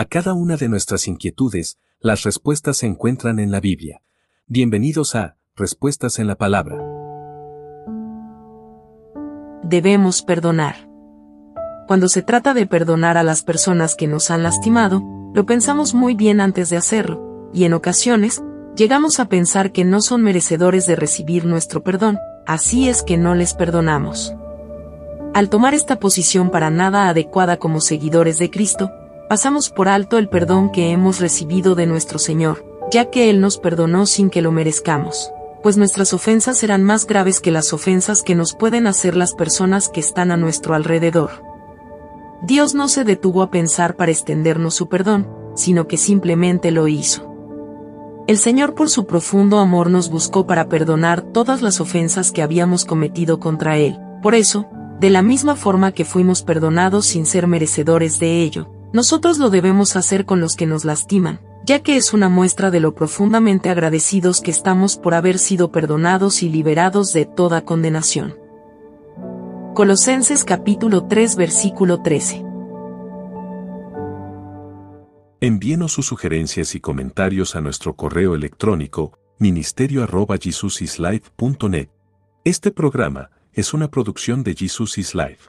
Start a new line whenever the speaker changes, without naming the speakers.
A cada una de nuestras inquietudes, las respuestas se encuentran en la Biblia. Bienvenidos a Respuestas en la Palabra.
Debemos perdonar. Cuando se trata de perdonar a las personas que nos han lastimado, lo pensamos muy bien antes de hacerlo, y en ocasiones, llegamos a pensar que no son merecedores de recibir nuestro perdón, así es que no les perdonamos. Al tomar esta posición para nada adecuada como seguidores de Cristo, pasamos por alto el perdón que hemos recibido de nuestro Señor, ya que Él nos perdonó sin que lo merezcamos, pues nuestras ofensas serán más graves que las ofensas que nos pueden hacer las personas que están a nuestro alrededor. Dios no se detuvo a pensar para extendernos su perdón, sino que simplemente lo hizo. El Señor por su profundo amor nos buscó para perdonar todas las ofensas que habíamos cometido contra Él. Por eso, de la misma forma que fuimos perdonados sin ser merecedores de ello, nosotros lo debemos hacer con los que nos lastiman, ya que es una muestra de lo profundamente agradecidos que estamos por haber sido perdonados y liberados de toda condenación. Colosenses capítulo 3 versículo 13
Envíenos sus sugerencias y comentarios a nuestro correo electrónico ministerio.jesusislife.net. Este programa es una producción de Jesus is Life.